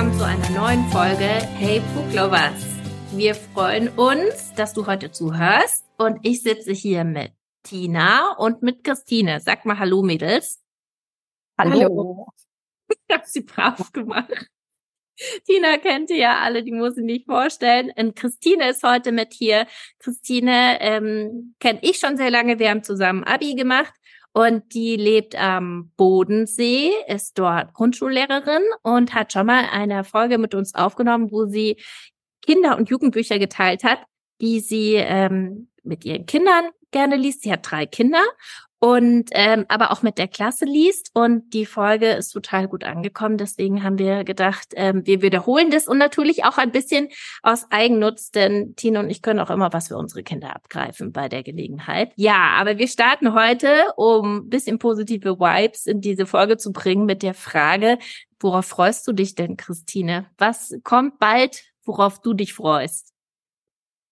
willkommen zu einer neuen Folge Hey Book Lovers. Wir freuen uns, dass du heute zuhörst und ich sitze hier mit Tina und mit Christine. Sag mal Hallo Mädels. Hallo. Ich habe sie brav gemacht. Tina kennt ihr ja alle, die muss ich nicht vorstellen. Und Christine ist heute mit hier. Christine ähm, kenne ich schon sehr lange. Wir haben zusammen Abi gemacht und die lebt am Bodensee, ist dort Grundschullehrerin und hat schon mal eine Folge mit uns aufgenommen, wo sie Kinder- und Jugendbücher geteilt hat, die sie ähm, mit ihren Kindern gerne liest. Sie hat drei Kinder und ähm, aber auch mit der Klasse liest und die Folge ist total gut angekommen. Deswegen haben wir gedacht, ähm, wir wiederholen das und natürlich auch ein bisschen aus Eigennutz, denn Tina und ich können auch immer was für unsere Kinder abgreifen bei der Gelegenheit. Ja, aber wir starten heute, um ein bisschen positive Vibes in diese Folge zu bringen mit der Frage, worauf freust du dich denn, Christine? Was kommt bald, worauf du dich freust?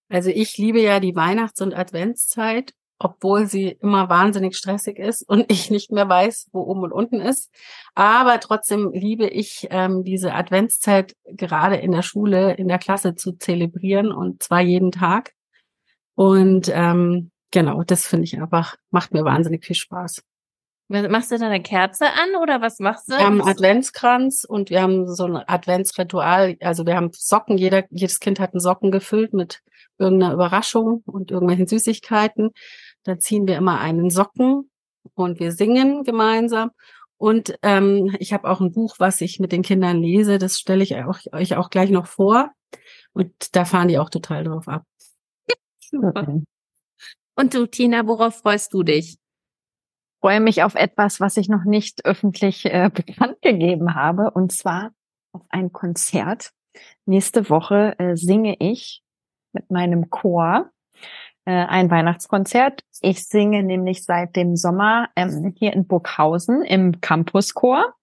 Also ich liebe ja die Weihnachts- und Adventszeit obwohl sie immer wahnsinnig stressig ist und ich nicht mehr weiß, wo oben und unten ist. Aber trotzdem liebe ich ähm, diese Adventszeit gerade in der Schule, in der Klasse zu zelebrieren und zwar jeden Tag. Und ähm, genau, das finde ich einfach, macht mir wahnsinnig viel Spaß. Machst du da eine Kerze an oder was machst du? Wir haben einen Adventskranz und wir haben so ein Adventsritual. Also wir haben Socken, jeder, jedes Kind hat einen Socken gefüllt mit irgendeiner Überraschung und irgendwelchen Süßigkeiten. Da ziehen wir immer einen Socken und wir singen gemeinsam. Und ähm, ich habe auch ein Buch, was ich mit den Kindern lese. Das stelle ich auch, euch auch gleich noch vor. Und da fahren die auch total drauf ab. Super. Und du, Tina, worauf freust du dich? Freue mich auf etwas, was ich noch nicht öffentlich äh, bekannt gegeben habe, und zwar auf ein Konzert. Nächste Woche äh, singe ich mit meinem Chor äh, ein Weihnachtskonzert. Ich singe nämlich seit dem Sommer ähm, hier in Burghausen im Campuschor.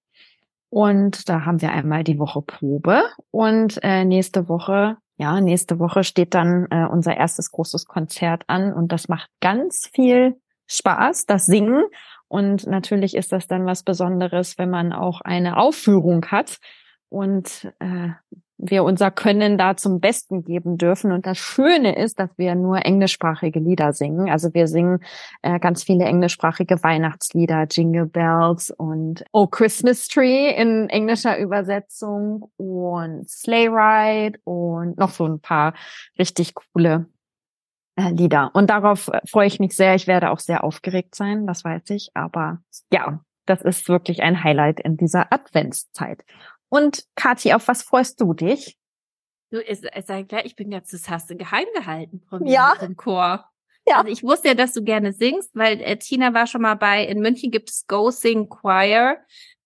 Und da haben wir einmal die Woche Probe. Und äh, nächste Woche, ja, nächste Woche steht dann äh, unser erstes großes Konzert an. Und das macht ganz viel Spaß, das Singen. Und natürlich ist das dann was Besonderes, wenn man auch eine Aufführung hat. Und äh, wir unser Können da zum Besten geben dürfen. Und das Schöne ist, dass wir nur englischsprachige Lieder singen. Also wir singen äh, ganz viele englischsprachige Weihnachtslieder, Jingle Bells und Oh Christmas Tree in englischer Übersetzung und Sleigh Ride und noch so ein paar richtig coole Lieder. Und darauf äh, freue ich mich sehr. Ich werde auch sehr aufgeregt sein, das weiß ich. Aber ja, das ist wirklich ein Highlight in dieser Adventszeit. Und Kathi, auf was freust du dich? Du, es, es sei klar, ich bin ganz, das hast du geheim gehalten von mir ja. im Chor. Ja. Also ich wusste ja, dass du gerne singst, weil äh, Tina war schon mal bei, in München gibt es Go Sing Choir,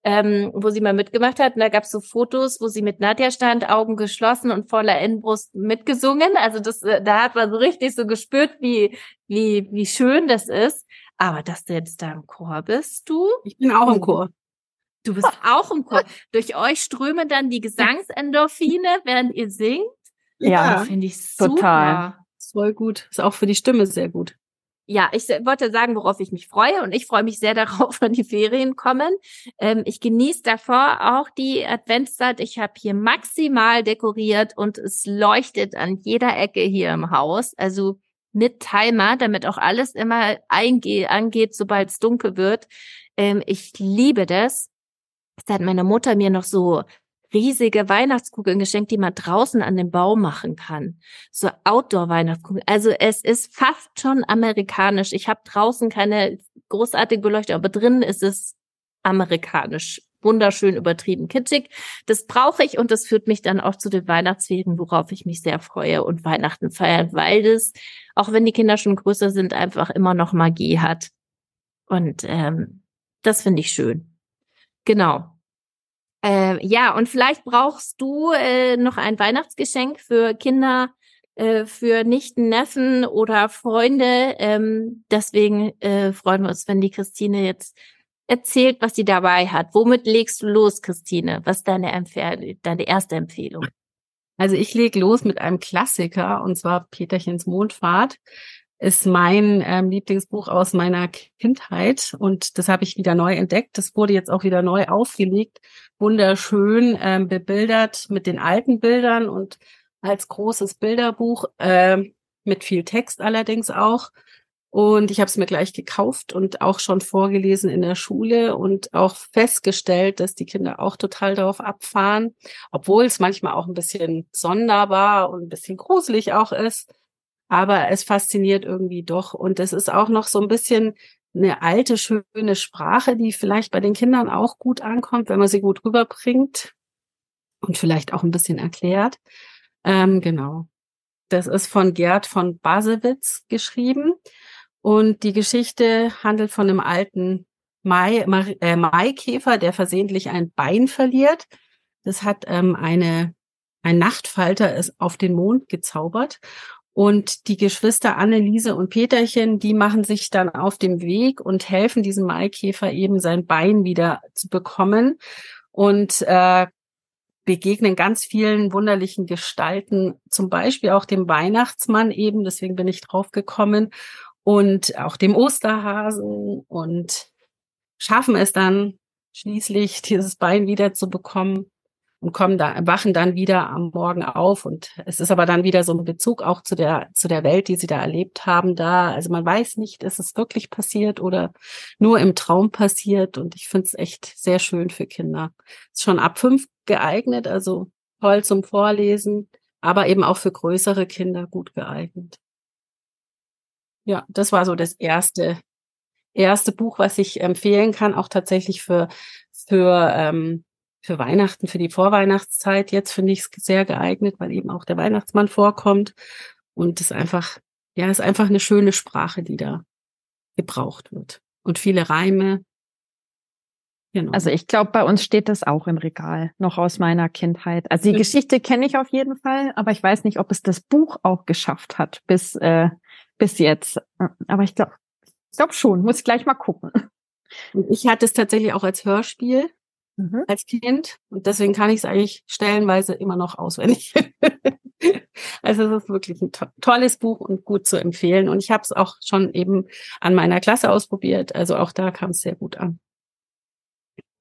ähm, wo sie mal mitgemacht hat. Und da gab es so Fotos, wo sie mit Nadja stand, Augen geschlossen und voller Innenbrust mitgesungen. Also das, äh, da hat man so richtig so gespürt, wie, wie, wie schön das ist. Aber dass du jetzt da im Chor bist, du? Ich bin auch im Chor. Du bist auch im Chor. Durch euch strömen dann die Gesangsendorphine, während ihr singt. Ja, finde ich super. Total. Voll gut. Ist auch für die Stimme sehr gut. Ja, ich wollte sagen, worauf ich mich freue und ich freue mich sehr darauf, wenn die Ferien kommen. Ähm, ich genieße davor auch die Adventszeit. Ich habe hier maximal dekoriert und es leuchtet an jeder Ecke hier im Haus. Also mit Timer, damit auch alles immer einge angeht, sobald es dunkel wird. Ähm, ich liebe das. Da hat meine Mutter mir noch so riesige Weihnachtskugeln geschenkt, die man draußen an dem Baum machen kann. So Outdoor-Weihnachtskugeln. Also es ist fast schon amerikanisch. Ich habe draußen keine großartige Beleuchtung, aber drinnen ist es amerikanisch. Wunderschön übertrieben kitschig. Das brauche ich und das führt mich dann auch zu den Weihnachtsferien, worauf ich mich sehr freue und Weihnachten feiern, weil das, auch wenn die Kinder schon größer sind, einfach immer noch Magie hat. Und ähm, das finde ich schön. Genau. Äh, ja, und vielleicht brauchst du äh, noch ein Weihnachtsgeschenk für Kinder, äh, für Nichten, Neffen oder Freunde. Ähm, deswegen äh, freuen wir uns, wenn die Christine jetzt erzählt, was sie dabei hat. Womit legst du los, Christine? Was ist deine, deine erste Empfehlung? Also ich lege los mit einem Klassiker und zwar Peterchens Mondfahrt ist mein ähm, Lieblingsbuch aus meiner Kindheit und das habe ich wieder neu entdeckt. Das wurde jetzt auch wieder neu aufgelegt, wunderschön ähm, bebildert mit den alten Bildern und als großes Bilderbuch äh, mit viel Text allerdings auch. Und ich habe es mir gleich gekauft und auch schon vorgelesen in der Schule und auch festgestellt, dass die Kinder auch total darauf abfahren, obwohl es manchmal auch ein bisschen sonderbar und ein bisschen gruselig auch ist aber es fasziniert irgendwie doch. Und es ist auch noch so ein bisschen eine alte, schöne Sprache, die vielleicht bei den Kindern auch gut ankommt, wenn man sie gut rüberbringt und vielleicht auch ein bisschen erklärt. Ähm, genau. Das ist von Gerd von Basewitz geschrieben. Und die Geschichte handelt von einem alten Mai, äh, Maikäfer, der versehentlich ein Bein verliert. Das hat ähm, eine, ein Nachtfalter ist auf den Mond gezaubert. Und die Geschwister Anneliese und Peterchen, die machen sich dann auf dem Weg und helfen diesem Maikäfer eben sein Bein wieder zu bekommen. Und äh, begegnen ganz vielen wunderlichen Gestalten, zum Beispiel auch dem Weihnachtsmann eben, deswegen bin ich drauf gekommen, und auch dem Osterhasen und schaffen es dann schließlich, dieses Bein wieder zu bekommen und kommen da, wachen dann wieder am Morgen auf. Und es ist aber dann wieder so ein Bezug auch zu der, zu der Welt, die sie da erlebt haben, da. Also man weiß nicht, ist es wirklich passiert oder nur im Traum passiert. Und ich finde es echt sehr schön für Kinder. Ist schon ab fünf geeignet, also toll zum Vorlesen, aber eben auch für größere Kinder gut geeignet. Ja, das war so das erste, erste Buch, was ich empfehlen kann, auch tatsächlich für, für ähm, für Weihnachten, für die Vorweihnachtszeit. Jetzt finde ich es sehr geeignet, weil eben auch der Weihnachtsmann vorkommt. Und es einfach, ja, es ist einfach eine schöne Sprache, die da gebraucht wird. Und viele Reime. Genau. Also ich glaube, bei uns steht das auch im Regal, noch aus meiner Kindheit. Also die Geschichte kenne ich auf jeden Fall, aber ich weiß nicht, ob es das Buch auch geschafft hat bis, äh, bis jetzt. Aber ich glaube, ich glaube schon, muss ich gleich mal gucken. Und ich hatte es tatsächlich auch als Hörspiel mhm. als Kind. Und deswegen kann ich es eigentlich stellenweise immer noch auswendig. also es ist wirklich ein to tolles Buch und gut zu empfehlen. Und ich habe es auch schon eben an meiner Klasse ausprobiert. Also auch da kam es sehr gut an.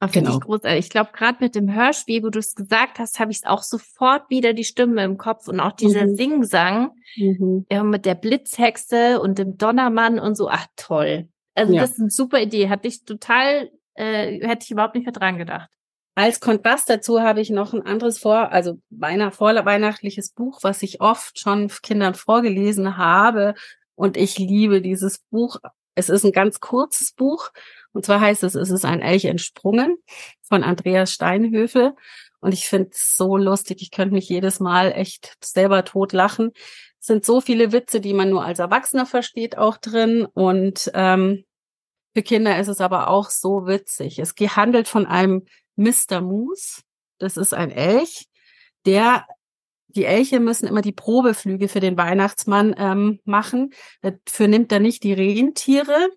Ach, genau. Ich großartig. Ich glaube, gerade mit dem Hörspiel, wo du es gesagt hast, habe ich es auch sofort wieder die Stimme im Kopf und auch dieser mhm. Singsang mhm. Ja, mit der Blitzhexe und dem Donnermann und so. Ach, toll. Also ja. das ist eine super Idee. Hatte ich total äh, hätte ich überhaupt nicht mehr dran gedacht. Als Kontrast dazu habe ich noch ein anderes vor, also beinahe vorweihnachtliches Buch, was ich oft schon Kindern vorgelesen habe. Und ich liebe dieses Buch. Es ist ein ganz kurzes Buch. Und zwar heißt es, es ist ein Elch entsprungen von Andreas Steinhöfel. Und ich finde es so lustig. Ich könnte mich jedes Mal echt selber tot lachen. Es sind so viele Witze, die man nur als Erwachsener versteht, auch drin. Und ähm, für Kinder ist es aber auch so witzig. Es handelt von einem Mr. Moose. Das ist ein Elch, der die Elche müssen immer die Probeflüge für den Weihnachtsmann ähm, machen. Dafür nimmt er nicht die Rentiere,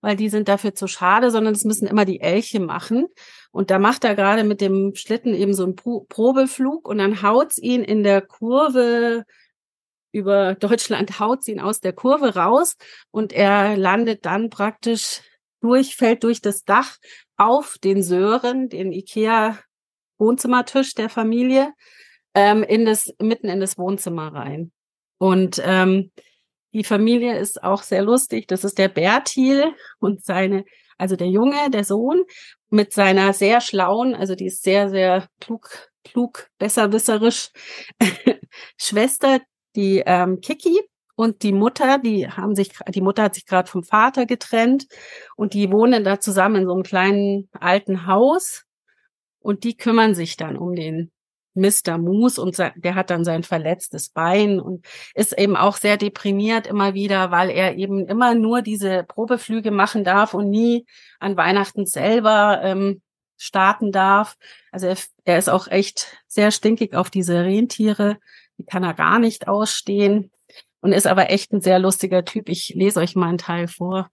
weil die sind dafür zu schade, sondern es müssen immer die Elche machen. Und da macht er gerade mit dem Schlitten eben so einen Pro Probeflug und dann haut's ihn in der Kurve über Deutschland haut ihn aus der Kurve raus und er landet dann praktisch durch, fällt durch das Dach auf den Sören, den Ikea Wohnzimmertisch der Familie, ähm, in das, mitten in das Wohnzimmer rein. Und ähm, die Familie ist auch sehr lustig. Das ist der Bertil und seine, also der Junge, der Sohn, mit seiner sehr schlauen, also die ist sehr, sehr klug, klug, besserwisserisch Schwester, die ähm, Kiki und die Mutter, die haben sich, die Mutter hat sich gerade vom Vater getrennt und die wohnen da zusammen in so einem kleinen alten Haus und die kümmern sich dann um den Mr. Moose und der hat dann sein verletztes Bein und ist eben auch sehr deprimiert immer wieder, weil er eben immer nur diese Probeflüge machen darf und nie an Weihnachten selber ähm, starten darf. Also er, er ist auch echt sehr stinkig auf diese Rentiere Die kann er gar nicht ausstehen und ist aber echt ein sehr lustiger Typ. Ich lese euch mal einen Teil vor.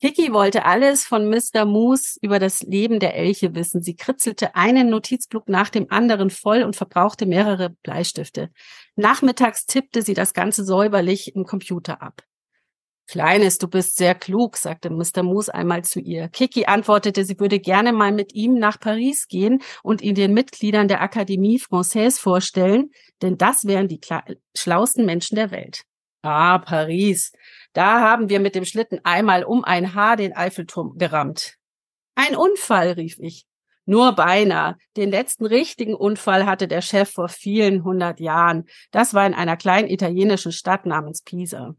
Kiki wollte alles von Mr. Moose über das Leben der Elche wissen. Sie kritzelte einen Notizblock nach dem anderen voll und verbrauchte mehrere Bleistifte. Nachmittags tippte sie das Ganze säuberlich im Computer ab. Kleines, du bist sehr klug, sagte Mr. Moose einmal zu ihr. Kiki antwortete, sie würde gerne mal mit ihm nach Paris gehen und ihn den Mitgliedern der Akademie Française vorstellen, denn das wären die schlausten Menschen der Welt. Ah, Paris. Da haben wir mit dem Schlitten einmal um ein Haar den Eiffelturm gerammt. Ein Unfall, rief ich. Nur beinahe. Den letzten richtigen Unfall hatte der Chef vor vielen hundert Jahren. Das war in einer kleinen italienischen Stadt namens Pisa.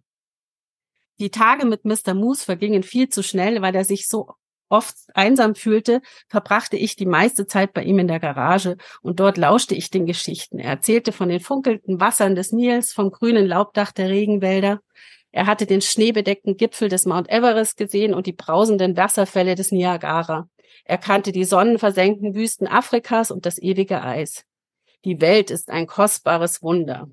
Die Tage mit Mr. Moose vergingen viel zu schnell, weil er sich so oft einsam fühlte, verbrachte ich die meiste Zeit bei ihm in der Garage und dort lauschte ich den Geschichten. Er erzählte von den funkelnden Wassern des Nils, vom grünen Laubdach der Regenwälder. Er hatte den schneebedeckten Gipfel des Mount Everest gesehen und die brausenden Wasserfälle des Niagara. Er kannte die sonnenversenkten Wüsten Afrikas und das ewige Eis. Die Welt ist ein kostbares Wunder.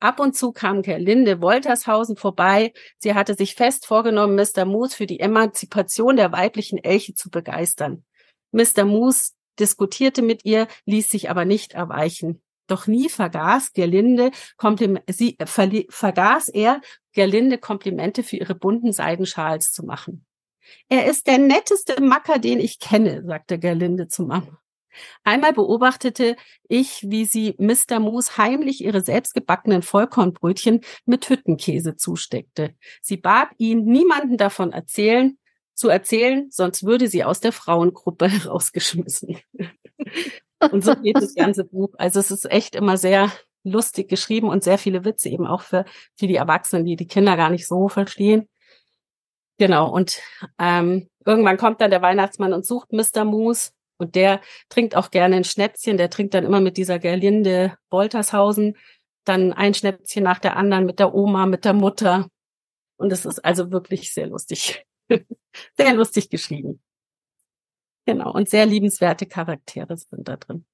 Ab und zu kam Gerlinde Woltershausen vorbei. Sie hatte sich fest vorgenommen, Mr. Moose für die Emanzipation der weiblichen Elche zu begeistern. Mr. Moose diskutierte mit ihr, ließ sich aber nicht erweichen. Doch nie vergaß Gerlinde, sie, äh, vergaß er, Gerlinde Komplimente für ihre bunten Seidenschals zu machen. Er ist der netteste Macker, den ich kenne, sagte Gerlinde zu Mama. Einmal beobachtete ich, wie sie Mr. Moos heimlich ihre selbstgebackenen Vollkornbrötchen mit Hüttenkäse zusteckte. Sie bat ihn, niemanden davon erzählen, zu erzählen, sonst würde sie aus der Frauengruppe herausgeschmissen. und so geht das ganze Buch. Also es ist echt immer sehr lustig geschrieben und sehr viele Witze eben auch für, für die Erwachsenen, die die Kinder gar nicht so verstehen. Genau, und ähm, irgendwann kommt dann der Weihnachtsmann und sucht Mr. Moose und der trinkt auch gerne ein Schnäpschen, der trinkt dann immer mit dieser Gerlinde Woltershausen, dann ein Schnäpschen nach der anderen mit der Oma, mit der Mutter. Und es ist also wirklich sehr lustig. sehr lustig geschrieben. Genau. Und sehr liebenswerte Charaktere sind da drin.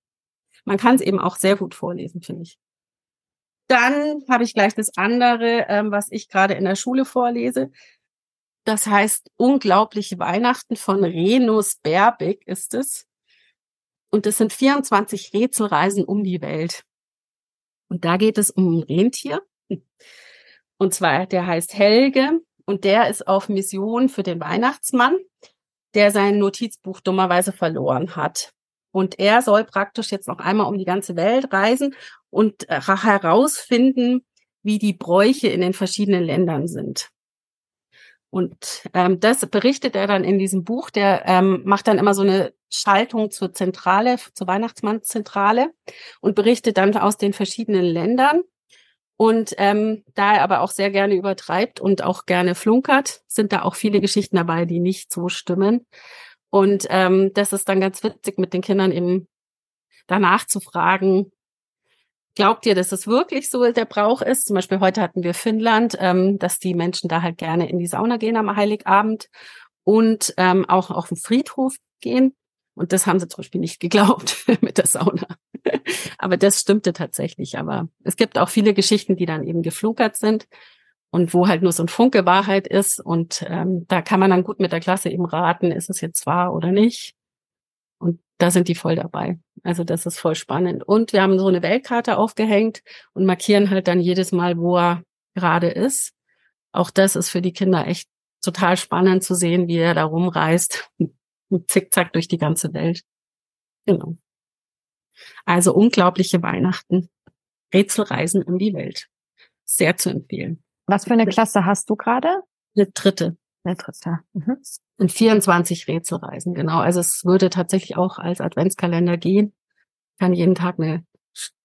Man kann es eben auch sehr gut vorlesen, finde ich. Dann habe ich gleich das andere, ähm, was ich gerade in der Schule vorlese. Das heißt Unglaubliche Weihnachten von Renus Berbig ist es. Und es sind 24 Rätselreisen um die Welt. Und da geht es um ein Rentier. Und zwar, der heißt Helge und der ist auf Mission für den Weihnachtsmann, der sein Notizbuch dummerweise verloren hat. Und er soll praktisch jetzt noch einmal um die ganze Welt reisen und äh, herausfinden, wie die Bräuche in den verschiedenen Ländern sind. Und ähm, das berichtet er dann in diesem Buch. Der ähm, macht dann immer so eine Schaltung zur Zentrale, zur Weihnachtsmannzentrale und berichtet dann aus den verschiedenen Ländern. Und ähm, da er aber auch sehr gerne übertreibt und auch gerne flunkert, sind da auch viele Geschichten dabei, die nicht so stimmen. Und ähm, das ist dann ganz witzig, mit den Kindern eben danach zu fragen, Glaubt ihr, dass es wirklich so der Brauch ist? Zum Beispiel heute hatten wir Finnland, ähm, dass die Menschen da halt gerne in die Sauna gehen am Heiligabend und ähm, auch auf den Friedhof gehen. Und das haben sie zum Beispiel nicht geglaubt mit der Sauna. aber das stimmte tatsächlich. Aber es gibt auch viele Geschichten, die dann eben geflunkert sind und wo halt nur so ein Funke Wahrheit ist. Und ähm, da kann man dann gut mit der Klasse eben raten, ist es jetzt wahr oder nicht. Da sind die voll dabei. Also das ist voll spannend. Und wir haben so eine Weltkarte aufgehängt und markieren halt dann jedes Mal, wo er gerade ist. Auch das ist für die Kinder echt total spannend zu sehen, wie er da rumreist. Zickzack durch die ganze Welt. Genau. Also unglaubliche Weihnachten. Rätselreisen um die Welt. Sehr zu empfehlen. Was für eine Klasse hast du gerade? Eine dritte. Eine dritte. Mhm. In 24 Rätselreisen, genau. Also es würde tatsächlich auch als Adventskalender gehen. Kann jeden Tag eine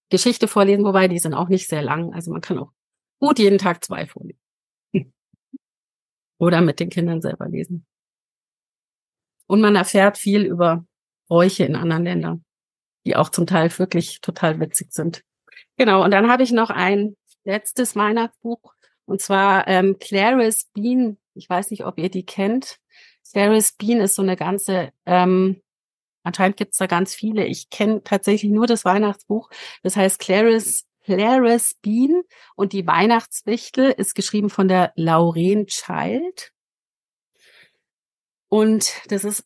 Geschichte vorlesen, wobei die sind auch nicht sehr lang. Also man kann auch gut jeden Tag zwei vorlesen. Oder mit den Kindern selber lesen. Und man erfährt viel über Bräuche in anderen Ländern, die auch zum Teil wirklich total witzig sind. Genau, und dann habe ich noch ein letztes Weihnachtsbuch, und zwar ähm, Clarice Bean. Ich weiß nicht, ob ihr die kennt. Clarice Bean ist so eine ganze ähm, anscheinend gibt's da ganz viele. Ich kenne tatsächlich nur das Weihnachtsbuch. Das heißt Clarice, Clarice Bean und die Weihnachtswichtel ist geschrieben von der Lauren Child. Und das ist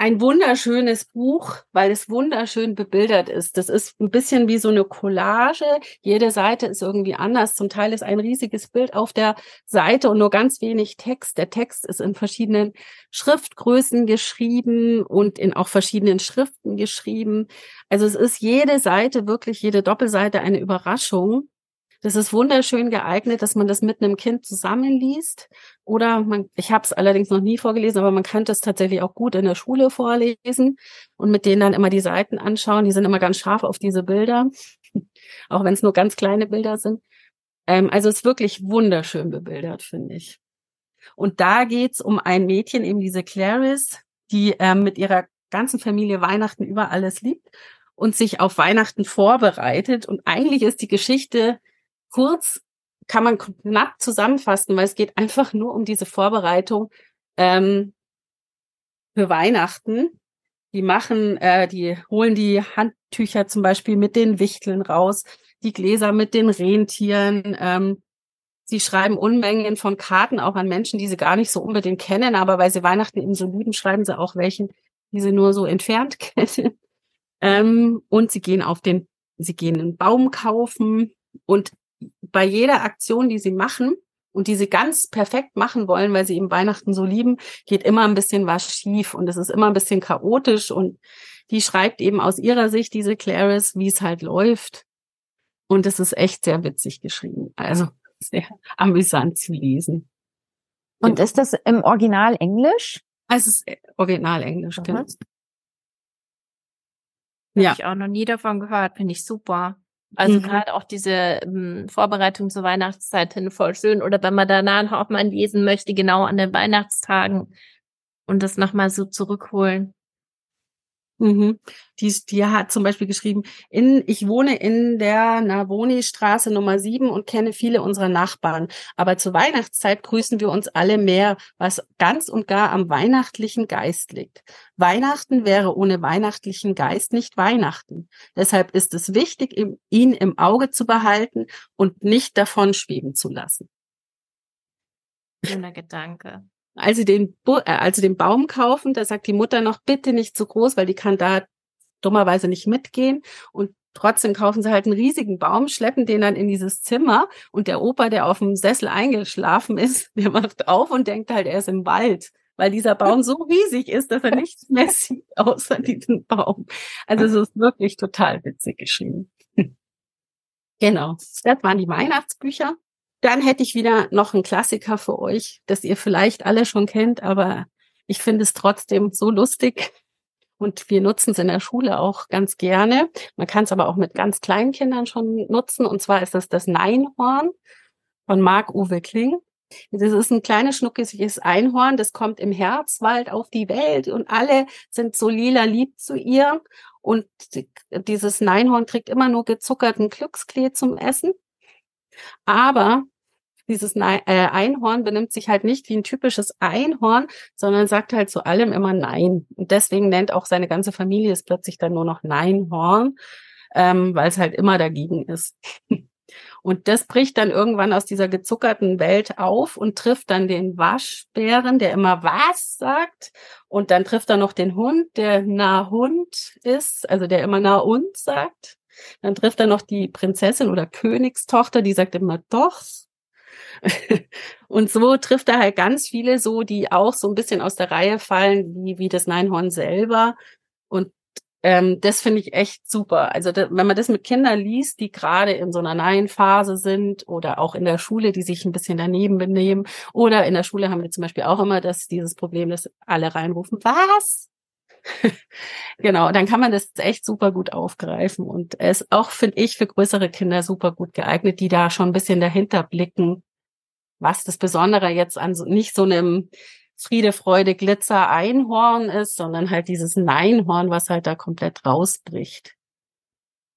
ein wunderschönes Buch, weil es wunderschön bebildert ist. Das ist ein bisschen wie so eine Collage. Jede Seite ist irgendwie anders. Zum Teil ist ein riesiges Bild auf der Seite und nur ganz wenig Text. Der Text ist in verschiedenen Schriftgrößen geschrieben und in auch verschiedenen Schriften geschrieben. Also es ist jede Seite, wirklich jede Doppelseite eine Überraschung. Das ist wunderschön geeignet, dass man das mit einem Kind zusammenliest. Oder man, ich habe es allerdings noch nie vorgelesen, aber man könnte es tatsächlich auch gut in der Schule vorlesen und mit denen dann immer die Seiten anschauen. Die sind immer ganz scharf auf diese Bilder, auch wenn es nur ganz kleine Bilder sind. Ähm, also es ist wirklich wunderschön bebildert, finde ich. Und da geht's um ein Mädchen, eben diese Clarice, die ähm, mit ihrer ganzen Familie Weihnachten über alles liebt und sich auf Weihnachten vorbereitet. Und eigentlich ist die Geschichte kurz kann man knapp zusammenfassen, weil es geht einfach nur um diese Vorbereitung ähm, für Weihnachten. Die machen, äh, die holen die Handtücher zum Beispiel mit den Wichteln raus, die Gläser mit den Rentieren. Ähm, sie schreiben Unmengen von Karten auch an Menschen, die sie gar nicht so unbedingt kennen, aber weil sie Weihnachten eben so lieben, schreiben sie auch welchen, die sie nur so entfernt kennen. Ähm, und sie gehen auf den, sie gehen einen Baum kaufen und bei jeder Aktion, die sie machen und die sie ganz perfekt machen wollen, weil sie eben Weihnachten so lieben, geht immer ein bisschen was schief und es ist immer ein bisschen chaotisch und die schreibt eben aus ihrer Sicht diese Clarice, wie es halt läuft. Und es ist echt sehr witzig geschrieben. Also sehr amüsant zu lesen. Und ist das im Original Englisch? Es ist Original Englisch, mhm. genau. Ja. Habe ich auch noch nie davon gehört, finde ich super. Also mhm. gerade auch diese ähm, Vorbereitung zur Weihnachtszeit hin voll schön. Oder wenn man danach auch mal lesen möchte, genau an den Weihnachtstagen und das nochmal so zurückholen. Mhm. Die, die hat zum Beispiel geschrieben, in, ich wohne in der Navoni-Straße Nummer 7 und kenne viele unserer Nachbarn. Aber zur Weihnachtszeit grüßen wir uns alle mehr, was ganz und gar am weihnachtlichen Geist liegt. Weihnachten wäre ohne weihnachtlichen Geist nicht Weihnachten. Deshalb ist es wichtig, ihn im Auge zu behalten und nicht davon schweben zu lassen. Schöner Gedanke als sie den, äh, als sie den Baum kaufen, da sagt die Mutter noch, bitte nicht zu groß, weil die kann da dummerweise nicht mitgehen. Und trotzdem kaufen sie halt einen riesigen Baum, schleppen den dann in dieses Zimmer und der Opa, der auf dem Sessel eingeschlafen ist, der macht auf und denkt halt, er ist im Wald, weil dieser Baum so riesig ist, dass er nichts mehr sieht außer diesen Baum. Also es ist wirklich total witzig geschrieben. Genau. Das waren die Weihnachtsbücher. Dann hätte ich wieder noch einen Klassiker für euch, das ihr vielleicht alle schon kennt, aber ich finde es trotzdem so lustig. Und wir nutzen es in der Schule auch ganz gerne. Man kann es aber auch mit ganz kleinen Kindern schon nutzen. Und zwar ist es das Neinhorn von Marc-Uwe Kling. Das ist ein kleines, schnuckeliges Einhorn, das kommt im Herzwald auf die Welt und alle sind so lila lieb zu ihr. Und dieses Neinhorn kriegt immer nur gezuckerten Glücksklee zum Essen. Aber dieses äh, Einhorn benimmt sich halt nicht wie ein typisches Einhorn, sondern sagt halt zu allem immer Nein. Und deswegen nennt auch seine ganze Familie es plötzlich dann nur noch Neinhorn, ähm, weil es halt immer dagegen ist. Und das bricht dann irgendwann aus dieser gezuckerten Welt auf und trifft dann den Waschbären, der immer was sagt. Und dann trifft er noch den Hund, der na Hund ist, also der immer na und sagt. Dann trifft er noch die Prinzessin oder Königstochter, die sagt immer doch. und so trifft er halt ganz viele so, die auch so ein bisschen aus der Reihe fallen, wie, wie das Neinhorn selber. Und ähm, das finde ich echt super. Also da, wenn man das mit Kindern liest, die gerade in so einer Nein-Phase sind oder auch in der Schule, die sich ein bisschen daneben benehmen. Oder in der Schule haben wir zum Beispiel auch immer das, dieses Problem, dass alle reinrufen, was? genau, dann kann man das echt super gut aufgreifen und es auch, finde ich, für größere Kinder super gut geeignet, die da schon ein bisschen dahinter blicken, was das Besondere jetzt an so, nicht so einem Friede, Freude, Glitzer Einhorn ist, sondern halt dieses Neinhorn, was halt da komplett rausbricht.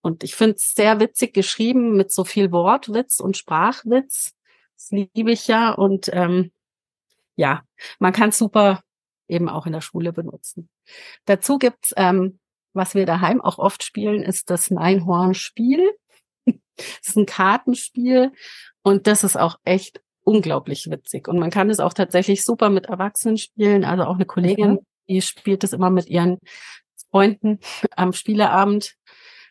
Und ich finde es sehr witzig geschrieben mit so viel Wortwitz und Sprachwitz. Das liebe ich ja. Und ähm, ja, man kann super eben auch in der Schule benutzen. Dazu gibt's ähm, was wir daheim auch oft spielen, ist das Neinhorn-Spiel. Es ist ein Kartenspiel und das ist auch echt unglaublich witzig. Und man kann es auch tatsächlich super mit Erwachsenen spielen. Also auch eine Kollegin, mhm. die spielt es immer mit ihren Freunden am Spieleabend.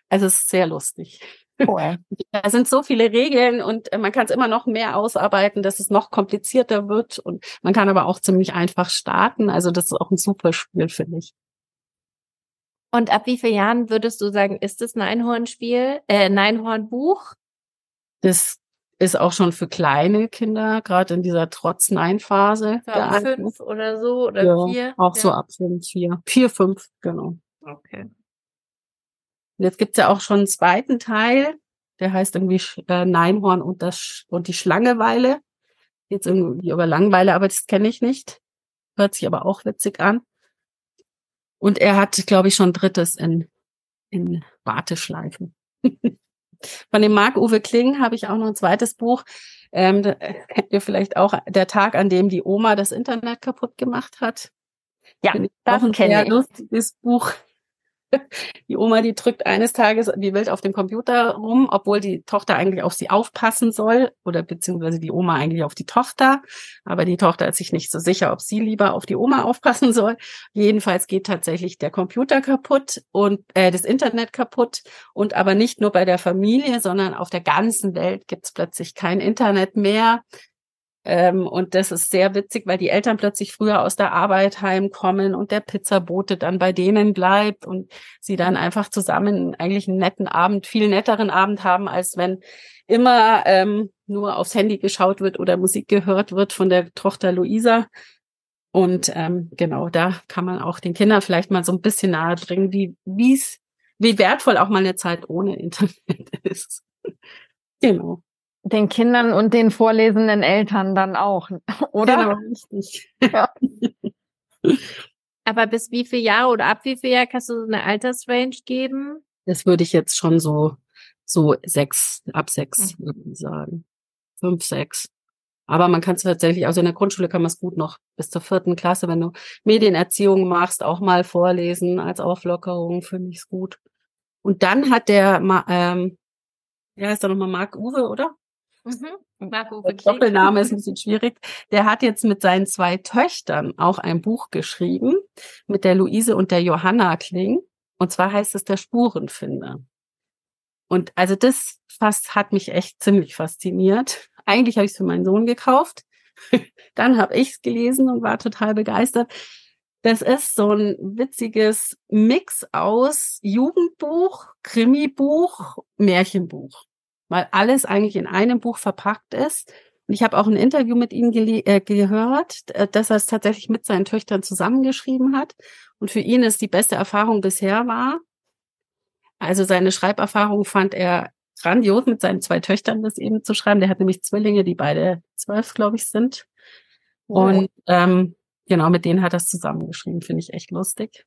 Also es ist sehr lustig. Cool. Da sind so viele Regeln und äh, man kann es immer noch mehr ausarbeiten, dass es noch komplizierter wird. Und man kann aber auch ziemlich einfach starten. Also das ist auch ein super Spiel, finde ich. Und ab wie vielen Jahren würdest du sagen, ist das ein Einhornspiel, äh, ein Einhornbuch? Das ist auch schon für kleine Kinder, gerade in dieser Trotz-Nein-Phase. Ab fünf oder so oder ja, vier? Auch ja. so ab fünf, vier. Vier, fünf, genau. Okay. Und jetzt gibt's ja auch schon einen zweiten Teil, der heißt irgendwie äh, Neinhorn und das und die Schlangeweile. Jetzt irgendwie über Langweile, aber das kenne ich nicht. Hört sich aber auch witzig an. Und er hat, glaube ich, schon drittes in, in Warteschleifen. Von dem Marc-Uwe Kling habe ich auch noch ein zweites Buch. Ähm, kennt ihr vielleicht auch der Tag, an dem die Oma das Internet kaputt gemacht hat. Ja, das kenne ich. lustiges Buch. Die Oma, die drückt eines Tages wie wild auf dem Computer rum, obwohl die Tochter eigentlich auf sie aufpassen soll oder beziehungsweise die Oma eigentlich auf die Tochter. Aber die Tochter ist sich nicht so sicher, ob sie lieber auf die Oma aufpassen soll. Jedenfalls geht tatsächlich der Computer kaputt und äh, das Internet kaputt. Und aber nicht nur bei der Familie, sondern auf der ganzen Welt gibt es plötzlich kein Internet mehr. Ähm, und das ist sehr witzig, weil die Eltern plötzlich früher aus der Arbeit heimkommen und der Pizzabote dann bei denen bleibt und sie dann einfach zusammen eigentlich einen netten Abend, viel netteren Abend haben, als wenn immer ähm, nur aufs Handy geschaut wird oder Musik gehört wird von der Tochter Luisa. Und ähm, genau, da kann man auch den Kindern vielleicht mal so ein bisschen nahe bringen, wie wie's, wie wertvoll auch mal eine Zeit ohne Internet ist. genau. Den Kindern und den vorlesenden Eltern dann auch, oder? Genau, richtig. Ja. Aber bis wie viel Jahre oder ab wie viel Jahre kannst du so eine Altersrange geben? Das würde ich jetzt schon so, so sechs, ab sechs, mhm. sagen. Fünf, sechs. Aber man kann es tatsächlich, also in der Grundschule kann man es gut noch bis zur vierten Klasse, wenn du Medienerziehung machst, auch mal vorlesen als Auflockerung, finde ich es gut. Und dann hat der, ähm, ja, ist da nochmal Marc Uwe, oder? Mhm. Der Doppelname ist ein bisschen schwierig. Der hat jetzt mit seinen zwei Töchtern auch ein Buch geschrieben, mit der Luise und der Johanna Kling. Und zwar heißt es der Spurenfinder. Und also das fast hat mich echt ziemlich fasziniert. Eigentlich habe ich es für meinen Sohn gekauft. Dann habe ich es gelesen und war total begeistert. Das ist so ein witziges Mix aus Jugendbuch, Krimibuch, Märchenbuch weil alles eigentlich in einem Buch verpackt ist. Und ich habe auch ein Interview mit ihm äh, gehört, äh, dass er es tatsächlich mit seinen Töchtern zusammengeschrieben hat. Und für ihn ist die beste Erfahrung bisher war. Also seine Schreiberfahrung fand er grandios, mit seinen zwei Töchtern das eben zu schreiben. Der hat nämlich Zwillinge, die beide zwölf, glaube ich, sind. Oh. Und ähm, genau, mit denen hat er es zusammengeschrieben. Finde ich echt lustig.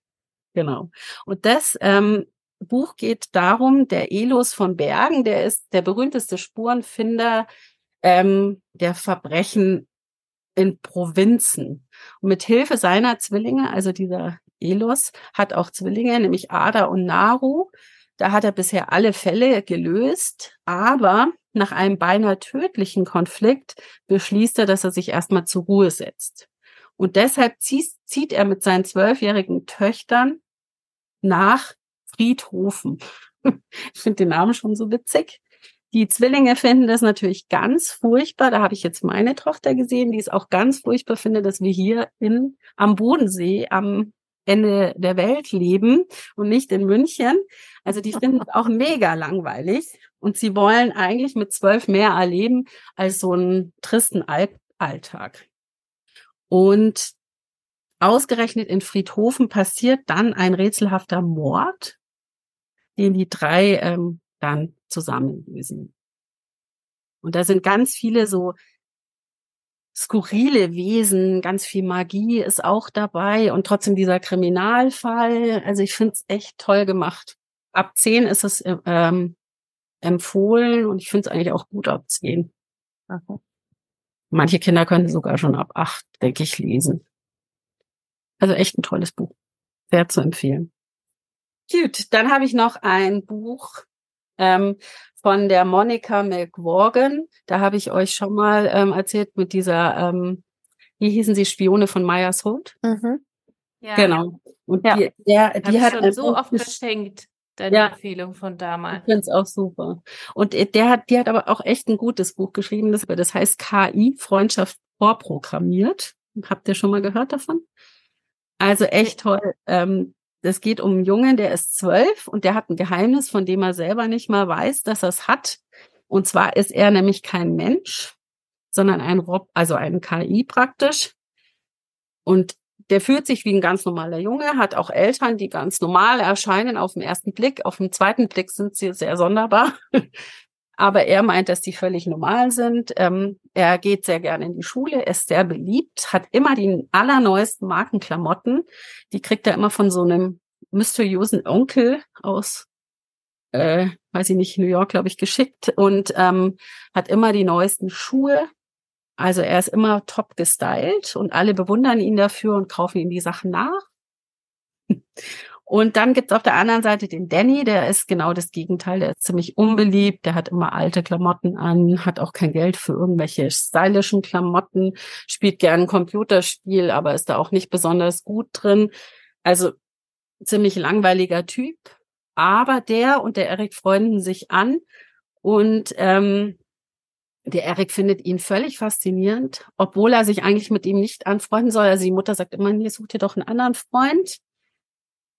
Genau. Und das ähm, Buch geht darum, der Elos von Bergen, der ist der berühmteste Spurenfinder ähm, der Verbrechen in Provinzen. Und mit Hilfe seiner Zwillinge, also dieser Elos, hat auch Zwillinge, nämlich Ada und Naru. Da hat er bisher alle Fälle gelöst, aber nach einem beinahe tödlichen Konflikt beschließt er, dass er sich erstmal zur Ruhe setzt. Und deshalb zieht, zieht er mit seinen zwölfjährigen Töchtern nach Friedhofen. Ich finde den Namen schon so witzig. Die Zwillinge finden das natürlich ganz furchtbar. Da habe ich jetzt meine Tochter gesehen, die es auch ganz furchtbar findet, dass wir hier in, am Bodensee am Ende der Welt leben und nicht in München. Also die finden es auch mega langweilig und sie wollen eigentlich mit zwölf mehr erleben als so einen tristen Alltag. Und ausgerechnet in Friedhofen passiert dann ein rätselhafter Mord den die drei ähm, dann zusammenlösen. Und da sind ganz viele so skurrile Wesen, ganz viel Magie ist auch dabei und trotzdem dieser Kriminalfall. Also ich finde es echt toll gemacht. Ab zehn ist es ähm, empfohlen und ich finde es eigentlich auch gut ab zehn. Okay. Manche Kinder können sogar schon ab acht, denke ich, lesen. Also echt ein tolles Buch. Sehr zu empfehlen. Gut, dann habe ich noch ein Buch ähm, von der Monica McWorgan. Da habe ich euch schon mal ähm, erzählt mit dieser, ähm, wie hießen sie, Spione von Meyers Holt. Mhm. Ja. Genau. Und Ja. die, der, Die die hat schon so Buch oft gesch- verschenkt, deine Ja. Empfehlung von damals. Ich finde es auch super. Und äh, der hat, die hat aber auch echt ein gutes Buch geschrieben. Das, das heißt KI, Freundschaft vorprogrammiert. Habt ihr schon mal gehört davon? Also echt toll. Ähm, das geht um einen Jungen, der ist zwölf und der hat ein Geheimnis, von dem er selber nicht mal weiß, dass er es hat. Und zwar ist er nämlich kein Mensch, sondern ein Rob, also ein KI praktisch. Und der fühlt sich wie ein ganz normaler Junge, hat auch Eltern, die ganz normal erscheinen auf den ersten Blick. Auf den zweiten Blick sind sie sehr sonderbar. Aber er meint, dass die völlig normal sind. Ähm, er geht sehr gerne in die Schule, ist sehr beliebt, hat immer die allerneuesten Markenklamotten. Die kriegt er immer von so einem mysteriösen Onkel aus, äh, weiß ich nicht, New York, glaube ich, geschickt und ähm, hat immer die neuesten Schuhe. Also er ist immer top gestylt und alle bewundern ihn dafür und kaufen ihm die Sachen nach. Und dann gibt's auf der anderen Seite den Danny, der ist genau das Gegenteil, der ist ziemlich unbeliebt, der hat immer alte Klamotten an, hat auch kein Geld für irgendwelche stylischen Klamotten, spielt gern ein Computerspiel, aber ist da auch nicht besonders gut drin. Also ziemlich langweiliger Typ. Aber der und der Erik freunden sich an und ähm, der Erik findet ihn völlig faszinierend, obwohl er sich eigentlich mit ihm nicht anfreunden soll. Also die Mutter sagt immer, hier sucht ihr doch einen anderen Freund.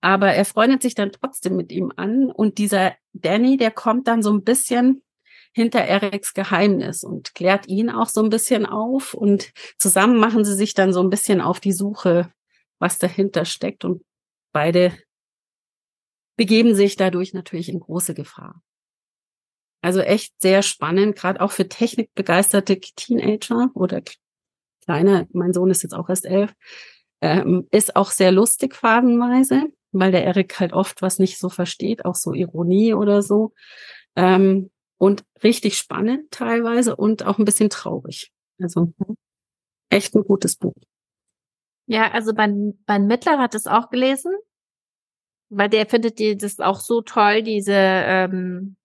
Aber er freundet sich dann trotzdem mit ihm an. Und dieser Danny, der kommt dann so ein bisschen hinter Eriks Geheimnis und klärt ihn auch so ein bisschen auf. Und zusammen machen sie sich dann so ein bisschen auf die Suche, was dahinter steckt. Und beide begeben sich dadurch natürlich in große Gefahr. Also echt sehr spannend, gerade auch für technikbegeisterte Teenager oder kleine, mein Sohn ist jetzt auch erst elf, ähm, ist auch sehr lustig phasenweise, weil der Erik halt oft was nicht so versteht, auch so Ironie oder so. Ähm, und richtig spannend teilweise und auch ein bisschen traurig. Also echt ein gutes Buch. Ja, also mein, mein Mittler hat es auch gelesen, weil der findet die, das auch so toll, diese ähm,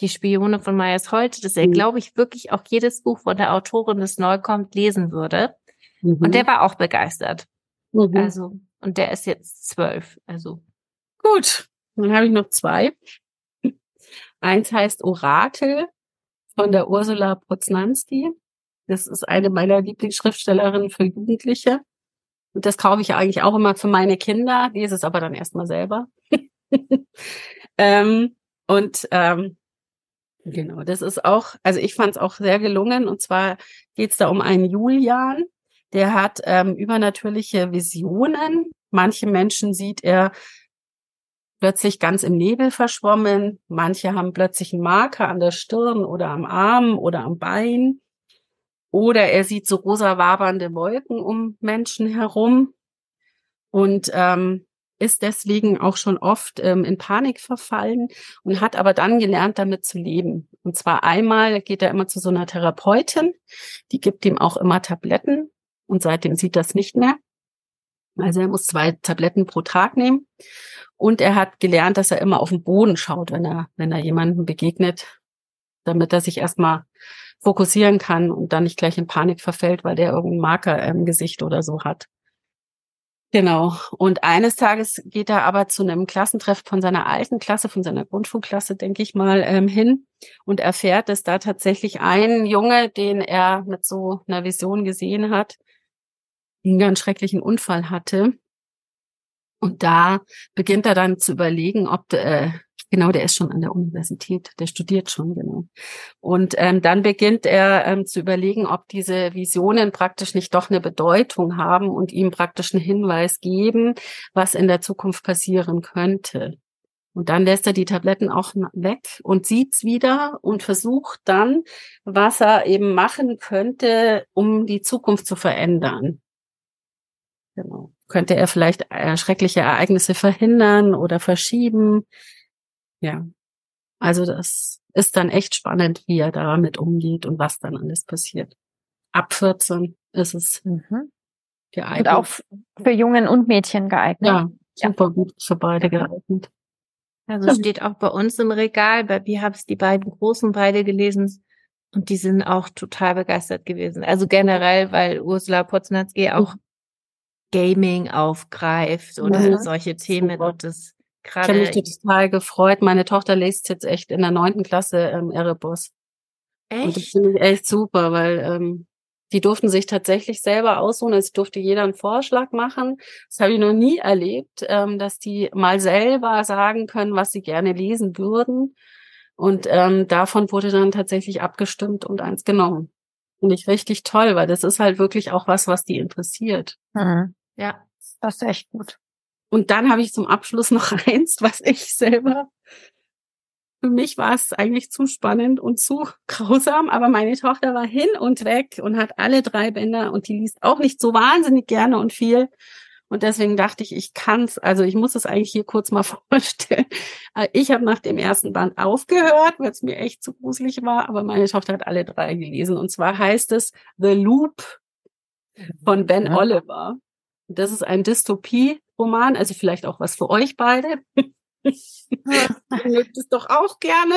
die Spione von Meyers Holt, dass er, Mhm. glaube ich, wirklich auch jedes Buch von der Autorin, das neu kommt, lesen würde. Mhm. Und der war auch begeistert. mhm. Also, und der ist jetzt zwölf. Also, Gut, dann habe ich noch zwei. Eins heißt Orakel von der Ursula Poznanski. Das ist eine meiner Lieblingsschriftstellerinnen für Jugendliche. Und das kaufe ich eigentlich auch immer für meine Kinder, lese es aber dann erstmal selber. ähm, und ähm, genau, das ist auch, also ich fand es auch sehr gelungen. Und zwar geht es da um einen Julian, der hat ähm, übernatürliche Visionen. Manche Menschen sieht er plötzlich ganz im Nebel verschwommen. Manche haben plötzlich einen Marker an der Stirn oder am Arm oder am Bein. Oder er sieht so rosa wabernde Wolken um Menschen herum und ähm, ist deswegen auch schon oft ähm, in Panik verfallen und hat aber dann gelernt, damit zu leben. Und zwar einmal geht er immer zu so einer Therapeutin, die gibt ihm auch immer Tabletten und seitdem sieht das nicht mehr. Also er muss zwei Tabletten pro Tag nehmen. Und er hat gelernt, dass er immer auf den Boden schaut, wenn er, wenn er jemandem begegnet, damit er sich erstmal fokussieren kann und dann nicht gleich in Panik verfällt, weil der irgendeinen Marker im Gesicht oder so hat. Genau. Und eines Tages geht er aber zu einem Klassentreff von seiner alten Klasse, von seiner Grundschulklasse, denke ich mal, ähm, hin und erfährt, dass da tatsächlich ein Junge, den er mit so einer Vision gesehen hat, einen ganz schrecklichen Unfall hatte. Und da beginnt er dann zu überlegen, ob äh, genau, der ist schon an der Universität, der studiert schon genau. Und ähm, dann beginnt er ähm, zu überlegen, ob diese Visionen praktisch nicht doch eine Bedeutung haben und ihm praktisch einen Hinweis geben, was in der Zukunft passieren könnte. Und dann lässt er die Tabletten auch weg und sieht's wieder und versucht dann, was er eben machen könnte, um die Zukunft zu verändern. Genau. Könnte er vielleicht äh, schreckliche Ereignisse verhindern oder verschieben? Ja. Also das ist dann echt spannend, wie er damit umgeht und was dann alles passiert. Ab 14 ist es Mhm. geeignet. Und auch für Jungen und Mädchen geeignet. ja, super gut für beide geeignet. Also steht auch bei uns im Regal. Bei mir habe ich die beiden großen beide gelesen und die sind auch total begeistert gewesen. Also generell, weil Ursula Poznatzki auch Gaming aufgreift oder Mhm. solche Themen Super. und das Ich habe gerade mich total gefreut. Meine Tochter liest jetzt echt in der neunten Klasse ähm, Erebus. Und das echt. finde ich echt super, weil ähm, die durften sich tatsächlich selber aussuchen. Also es durfte jeder einen Vorschlag machen. Das habe ich noch nie erlebt, ähm, dass die mal selber sagen können, was sie gerne lesen würden. Und ähm, davon wurde dann tatsächlich abgestimmt und eins genommen. Finde ich richtig toll, weil das ist halt wirklich auch was, was die interessiert. Mhm. Ja. Das ist echt gut. Und dann habe ich zum Abschluss noch eins, was ich selber, für mich war es eigentlich zu spannend und zu grausam, aber meine Tochter war hin und weg und hat alle drei Bänder und die liest auch nicht so wahnsinnig gerne und viel. Und deswegen dachte ich, ich kann's, also ich muss es eigentlich hier kurz mal vorstellen. Äh, Ich habe nach dem ersten Band aufgehört, weil es mir echt zu gruselig war, aber meine Tochter hat alle drei gelesen. Und zwar heißt es The Loop von Ben Ja. Oliver. Das ist ein Dystopie-Roman, also vielleicht auch was für euch beide. Ihr mögt es doch auch gerne.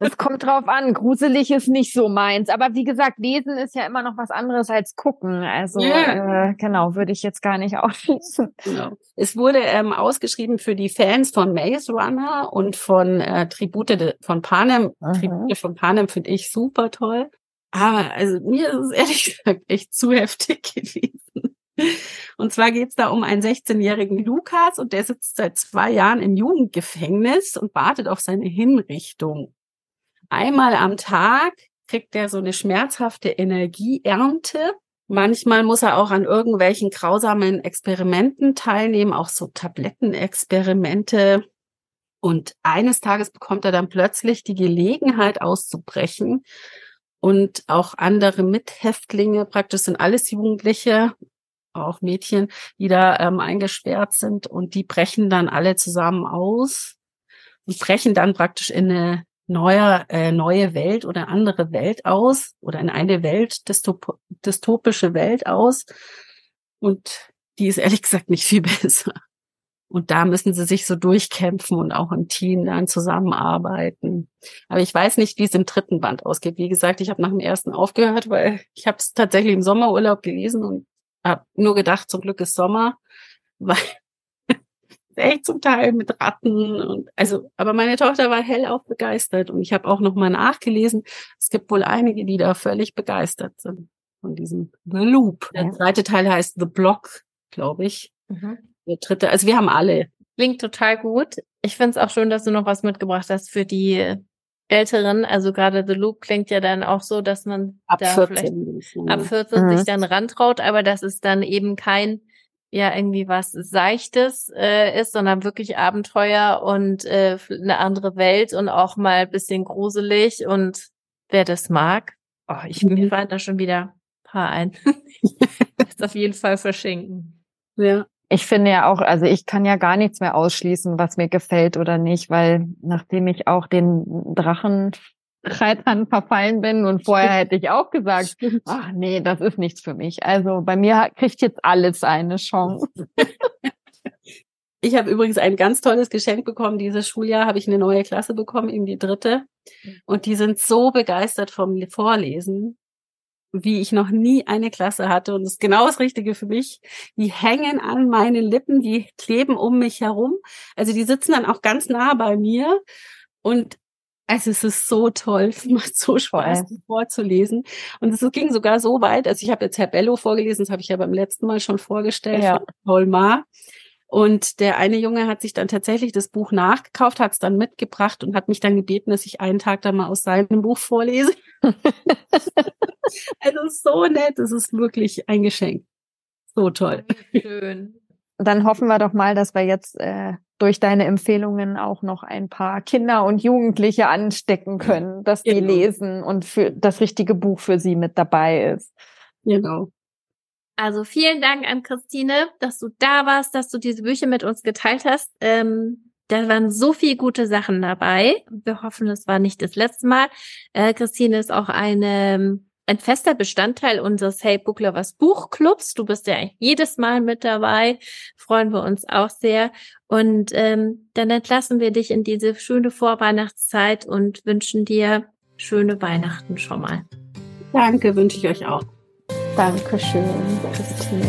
Das kommt drauf an. Gruselig ist nicht so meins. Aber wie gesagt, lesen ist ja immer noch was anderes als gucken. Also Ja. äh, genau, würde ich jetzt gar nicht ausschließen. Genau. Es wurde ähm, ausgeschrieben für die Fans von Maze Runner und von äh, Tribute de, von Panem. Mhm. Tribute von Panem finde ich super toll. Aber also mir ist es ehrlich gesagt echt zu heftig gewesen. Und zwar geht's da um einen 16-jährigen Lukas und der sitzt seit zwei Jahren im Jugendgefängnis und wartet auf seine Hinrichtung. Einmal am Tag kriegt er so eine schmerzhafte Energieernte. Manchmal muss er auch an irgendwelchen grausamen Experimenten teilnehmen, auch so Tablettenexperimente. Und eines Tages bekommt er dann plötzlich die Gelegenheit auszubrechen. Und auch andere Mithäftlinge, praktisch sind alles Jugendliche, auch Mädchen, die da ähm, eingesperrt sind. Und die brechen dann alle zusammen aus und brechen dann praktisch in eine neue, äh, neue Welt oder andere Welt aus oder in eine Welt, dystop dystopische Welt aus. Und die ist ehrlich gesagt nicht viel besser. Und da müssen sie sich so durchkämpfen und auch im Team dann zusammenarbeiten. Aber ich weiß nicht, wie es im dritten Band ausgeht. Wie gesagt, ich habe nach dem ersten aufgehört, weil ich habe es tatsächlich im Sommerurlaub gelesen und habe nur gedacht, zum Glück ist Sommer, weil echt zum Teil mit Ratten und also, aber meine Tochter war hellauf begeistert und ich habe auch noch mal nachgelesen. Es gibt wohl einige, die da völlig begeistert sind von diesem The Loop. Der zweite Teil heißt The Block, glaube ich. Mhm. Der dritte, also wir haben alle. Klingt total gut. Ich finde es auch schön, dass du noch was mitgebracht hast für die Älteren. Also gerade The Loop klingt ja dann auch so, dass man Ab da vielleicht 14. würde ich sagen. ab 14 Mhm. sich dann rantraut, aber dass es dann eben kein ja irgendwie was Seichtes äh, ist, sondern wirklich Abenteuer und äh, eine andere Welt und auch mal ein bisschen gruselig und wer das mag, oh, ich Mhm. mir fallen da schon wieder ein paar ein. das auf jeden Fall verschenken. ja. Ich finde ja auch, also ich kann ja gar nichts mehr ausschließen, was mir gefällt oder nicht, weil nachdem ich auch den Drachenreitern verfallen bin und vorher hätte ich auch gesagt, ach nee, das ist nichts für mich. Also bei mir kriegt jetzt alles eine Chance. Ich habe übrigens ein ganz tolles Geschenk bekommen. Dieses Schuljahr habe ich eine neue Klasse bekommen, eben die dritte. Und die sind so begeistert vom Vorlesen, wie ich noch nie eine Klasse hatte. Und das ist genau das Richtige für mich. Die hängen an meinen Lippen, die kleben um mich herum. Also die sitzen dann auch ganz nah bei mir. Und also es ist so toll, es macht so Spaß, die vorzulesen. Und es ging sogar so weit, also ich habe jetzt Herr Bello vorgelesen, das habe ich ja beim letzten Mal schon vorgestellt, Ja. von Paul Maar. Und der eine Junge hat sich dann tatsächlich das Buch nachgekauft, hat es dann mitgebracht und hat mich dann gebeten, dass ich einen Tag da mal aus seinem Buch vorlese. also so nett, es ist wirklich ein Geschenk. So toll. Schön. Dann hoffen wir doch mal, dass wir jetzt äh, durch deine Empfehlungen auch noch ein paar Kinder und Jugendliche anstecken können, dass die Genau. lesen und für das richtige Buch für sie mit dabei ist. Genau. Also vielen Dank an Christine, dass du da warst, dass du diese Bücher mit uns geteilt hast. Ähm, da waren so viele gute Sachen dabei. Wir hoffen, es war nicht das letzte Mal. Äh, Christine ist auch eine ähm, ein fester Bestandteil unseres Hey Book Lovers Buchclubs. Du bist ja jedes Mal mit dabei. Freuen wir uns auch sehr. Und ähm, dann entlassen wir dich in diese schöne Vorweihnachtszeit und wünschen dir schöne Weihnachten schon mal. Danke, wünsche ich euch auch. Dankeschön, Christine.